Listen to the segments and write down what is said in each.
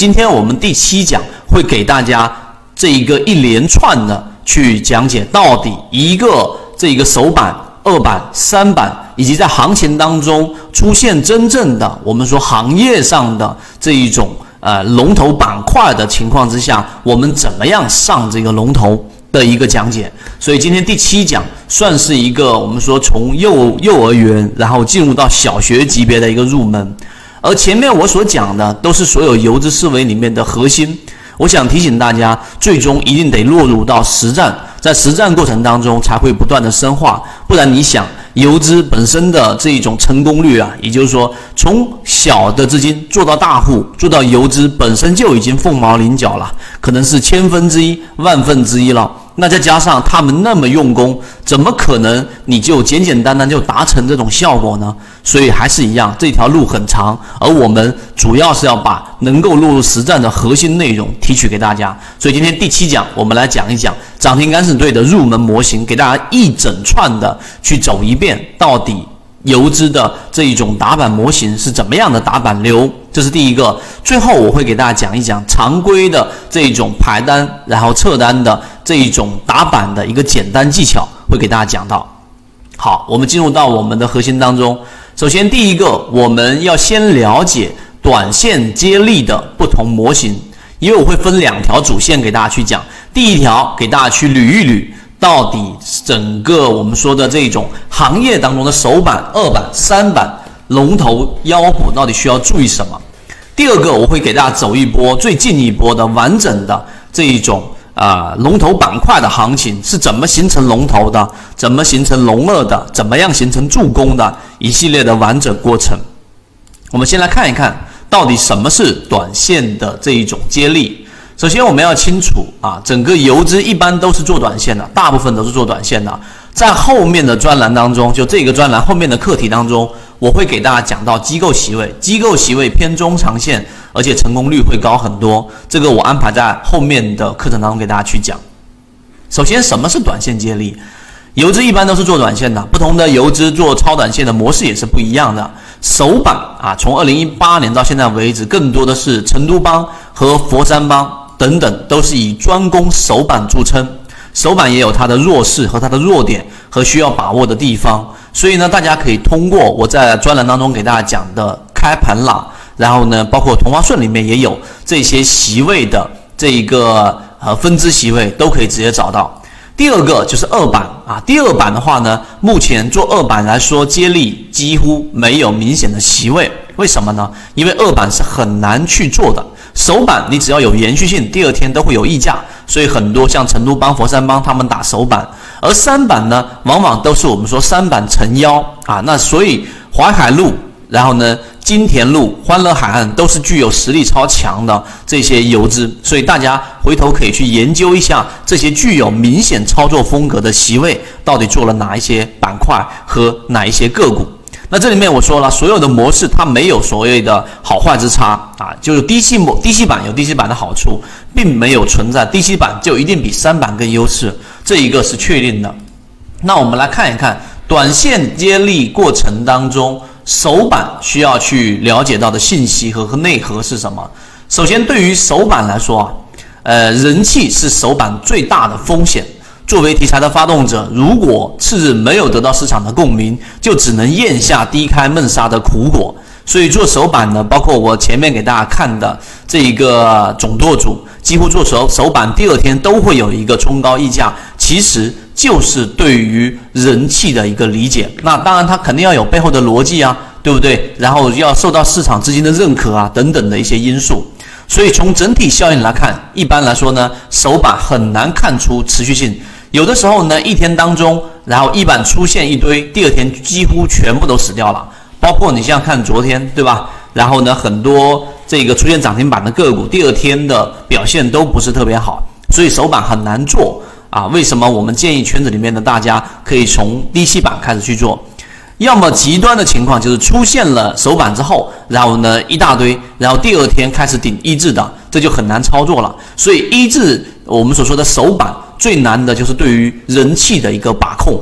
今天我们第七讲会给大家这一个一连串的去讲解，到底一个这一个首板、二板、三板，以及在行情当中出现真正的我们说行业上的这一种呃龙头板块的情况之下，我们怎么样上这个龙头的一个讲解。所以今天第七讲算是一个我们说从幼幼儿园然后进入到小学级别的一个入门。而前面我所讲的都是所有游资思维里面的核心。我想提醒大家，最终一定得落入到实战，在实战过程当中才会不断的深化。不然你想，游资本身的这一种成功率啊，也就是说，从小的资金做到大户，做到游资本身就已经凤毛麟角了，可能是千分之一、万分之一了。那再加上他们那么用功，怎么可能你就简简单单就达成这种效果呢？所以还是一样，这条路很长，而我们主要是要把能够落入实战的核心内容提取给大家。所以今天第七讲，我们来讲一讲涨停敢死队的入门模型，给大家一整串的去走一遍，到底游资的这一种打板模型是怎么样的打板流。这是第一个。最后我会给大家讲一讲常规的这种排单，然后撤单的。这一种打板的一个简单技巧，会给大家讲到。好，我们进入到我们的核心当中。首先，第一个，我们要先了解短线接力的不同模型，因为我会分两条主线给大家去讲。第一条，给大家去捋一捋，到底整个我们说的这种行业当中的首板、二板、三板龙头妖股到底需要注意什么。第二个，我会给大家走一波最近一波的完整的这一种。啊，龙头板块的行情是怎么形成龙头的？怎么形成龙二的？怎么样形成助攻的？一系列的完整过程。我们先来看一看到底什么是短线的这一种接力。首先，我们要清楚啊，整个游资一般都是做短线的，大部分都是做短线的。在后面的专栏当中，就这个专栏后面的课题当中，我会给大家讲到机构席位，机构席位偏中长线。而且成功率会高很多，这个我安排在后面的课程当中给大家去讲。首先，什么是短线接力？游资一般都是做短线的，不同的游资做超短线的模式也是不一样的。首板啊，从二零一八年到现在为止，更多的是成都帮和佛山帮等等，都是以专攻首板著称。首板也有它的弱势和它的弱点和需要把握的地方，所以呢，大家可以通过我在专栏当中给大家讲的开盘了。然后呢，包括同花顺里面也有这些席位的这一个呃分支席位，都可以直接找到。第二个就是二板啊，第二板的话呢，目前做二板来说，接力几乎没有明显的席位，为什么呢？因为二板是很难去做的。首板你只要有延续性，第二天都会有溢价，所以很多像成都帮、佛山帮他们打首板，而三板呢，往往都是我们说三板成妖啊，那所以淮海路。然后呢，金田路、欢乐海岸都是具有实力超强的这些游资，所以大家回头可以去研究一下这些具有明显操作风格的席位到底做了哪一些板块和哪一些个股。那这里面我说了，所有的模式它没有所谓的好坏之差啊，就是低吸模低吸板有低吸板的好处，并没有存在低吸板就一定比三板更优势，这一个是确定的。那我们来看一看短线接力过程当中。首板需要去了解到的信息和和内核是什么？首先，对于首板来说啊，呃，人气是首板最大的风险。作为题材的发动者，如果次日没有得到市场的共鸣，就只能咽下低开闷杀的苦果。所以做首板呢，包括我前面给大家看的这一个总舵主，几乎做首首板第二天都会有一个冲高溢价，其实。就是对于人气的一个理解，那当然它肯定要有背后的逻辑啊，对不对？然后要受到市场资金的认可啊，等等的一些因素。所以从整体效应来看，一般来说呢，首板很难看出持续性。有的时候呢，一天当中，然后一板出现一堆，第二天几乎全部都死掉了。包括你像看昨天，对吧？然后呢，很多这个出现涨停板的个股，第二天的表现都不是特别好，所以首板很难做。啊，为什么我们建议圈子里面的大家可以从低吸板开始去做？要么极端的情况就是出现了首板之后，然后呢一大堆，然后第二天开始顶一字的，这就很难操作了。所以一字我们所说的首板最难的就是对于人气的一个把控。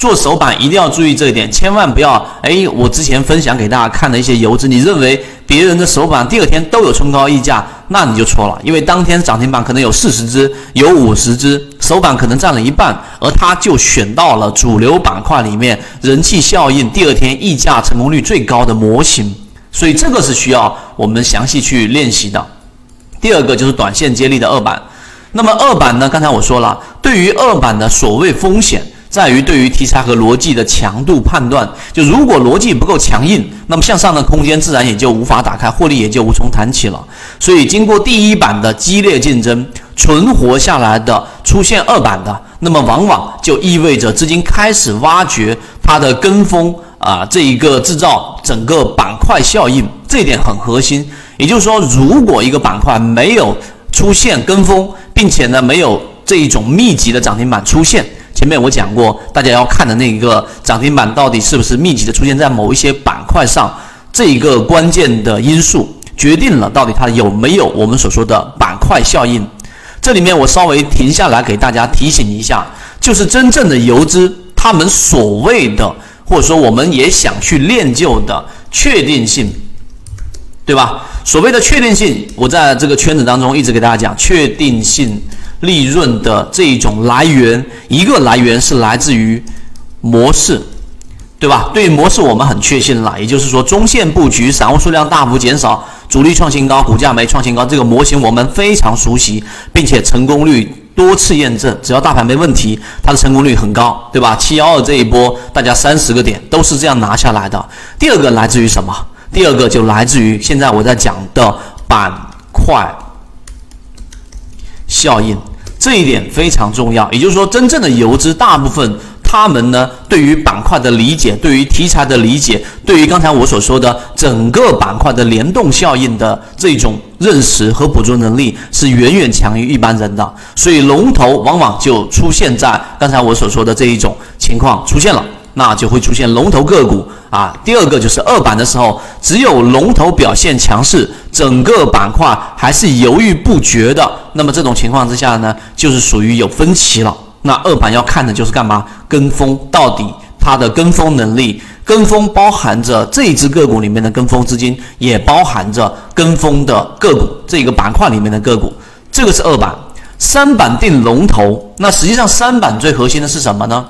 做首板一定要注意这一点，千万不要哎，我之前分享给大家看的一些游资，你认为别人的手板第二天都有冲高溢价，那你就错了，因为当天涨停板可能有四十只，有五十只手板可能占了一半，而他就选到了主流板块里面人气效应第二天溢价成功率最高的模型，所以这个是需要我们详细去练习的。第二个就是短线接力的二板，那么二板呢，刚才我说了，对于二板的所谓风险。在于对于题材和逻辑的强度判断，就如果逻辑不够强硬，那么向上的空间自然也就无法打开，获利也就无从谈起了。所以经过第一版的激烈竞争，存活下来的出现二版的，那么往往就意味着资金开始挖掘它的跟风啊，这一个制造整个板块效应，这一点很核心。也就是说，如果一个板块没有出现跟风，并且呢没有这一种密集的涨停板出现。前面我讲过，大家要看的那个涨停板到底是不是密集的出现在某一些板块上，这一个关键的因素决定了到底它有没有我们所说的板块效应。这里面我稍微停下来给大家提醒一下，就是真正的游资他们所谓的，或者说我们也想去练就的确定性，对吧？所谓的确定性，我在这个圈子当中一直给大家讲确定性。利润的这一种来源，一个来源是来自于模式，对吧？对于模式我们很确信了，也就是说，中线布局，散户数量大幅减少，主力创新高，股价没创新高，这个模型我们非常熟悉，并且成功率多次验证，只要大盘没问题，它的成功率很高，对吧？七幺二这一波，大家三十个点都是这样拿下来的。第二个来自于什么？第二个就来自于现在我在讲的板块效应。这一点非常重要，也就是说，真正的游资大部分他们呢，对于板块的理解，对于题材的理解，对于刚才我所说的整个板块的联动效应的这种认识和捕捉能力，是远远强于一般人的。所以，龙头往往就出现在刚才我所说的这一种情况出现了。那就会出现龙头个股啊。第二个就是二板的时候，只有龙头表现强势，整个板块还是犹豫不决的。那么这种情况之下呢，就是属于有分歧了。那二板要看的就是干嘛？跟风到底它的跟风能力，跟风包含着这一只个股里面的跟风资金，也包含着跟风的个股这个板块里面的个股。这个是二板。三板定龙头，那实际上三板最核心的是什么呢？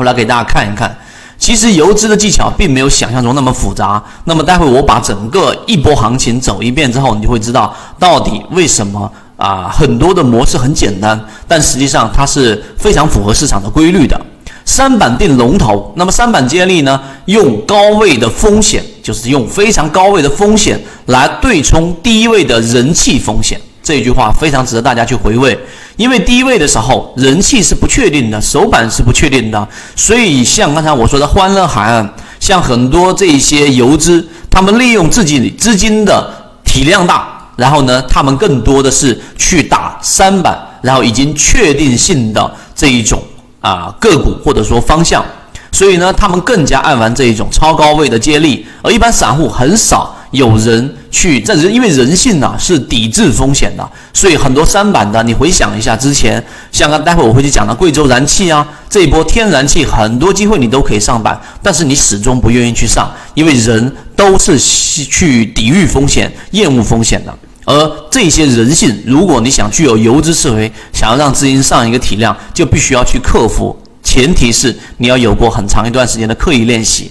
我来给大家看一看，其实游资的技巧并没有想象中那么复杂。那么待会我把整个一波行情走一遍之后，你就会知道到底为什么啊很多的模式很简单，但实际上它是非常符合市场的规律的。三板定龙头，那么三板接力呢，用高位的风险，就是用非常高位的风险来对冲低位的人气风险。这句话非常值得大家去回味。因为低位的时候人气是不确定的，首板是不确定的，所以像刚才我说的欢乐海岸，像很多这些游资，他们利用自己资金的体量大，然后呢，他们更多的是去打三板，然后已经确定性的这一种啊个股或者说方向，所以呢，他们更加爱玩这一种超高位的接力，而一般散户很少。有人去这人，因为人性呢是抵制风险的，所以很多三板的，你回想一下之前，像刚待会我会去讲的贵州燃气啊，这一波天然气很多机会你都可以上板，但是你始终不愿意去上，因为人都是去抵御风险、厌恶风险的。而这些人性，如果你想具有游资思维，想要让资金上一个体量，就必须要去克服，前提是你要有过很长一段时间的刻意练习。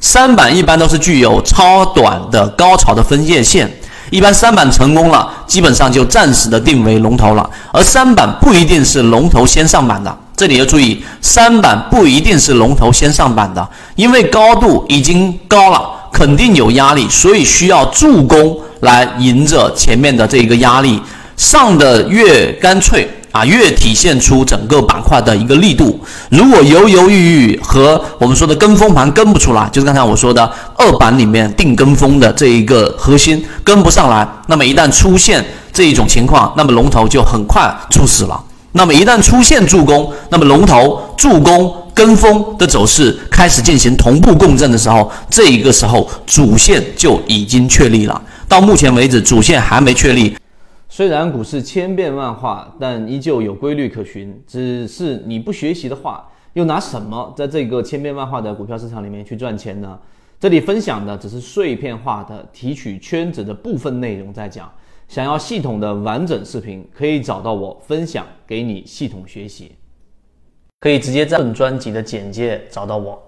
三板一般都是具有超短的高潮的分界线，一般三板成功了，基本上就暂时的定为龙头了。而三板不一定是龙头先上板的，这里要注意，三板不一定是龙头先上板的，因为高度已经高了，肯定有压力，所以需要助攻来迎着前面的这个压力，上的越干脆。啊，越体现出整个板块的一个力度。如果犹犹豫豫和我们说的跟风盘跟不出来，就是刚才我说的二板里面定跟风的这一个核心跟不上来，那么一旦出现这一种情况，那么龙头就很快猝死了。那么一旦出现助攻，那么龙头助攻跟风的走势开始进行同步共振的时候，这一个时候主线就已经确立了。到目前为止，主线还没确立。虽然股市千变万化，但依旧有规律可循。只是你不学习的话，又拿什么在这个千变万化的股票市场里面去赚钱呢？这里分享的只是碎片化的提取圈子的部分内容在讲。想要系统的完整视频，可以找到我分享给你系统学习，可以直接在本专辑的简介找到我。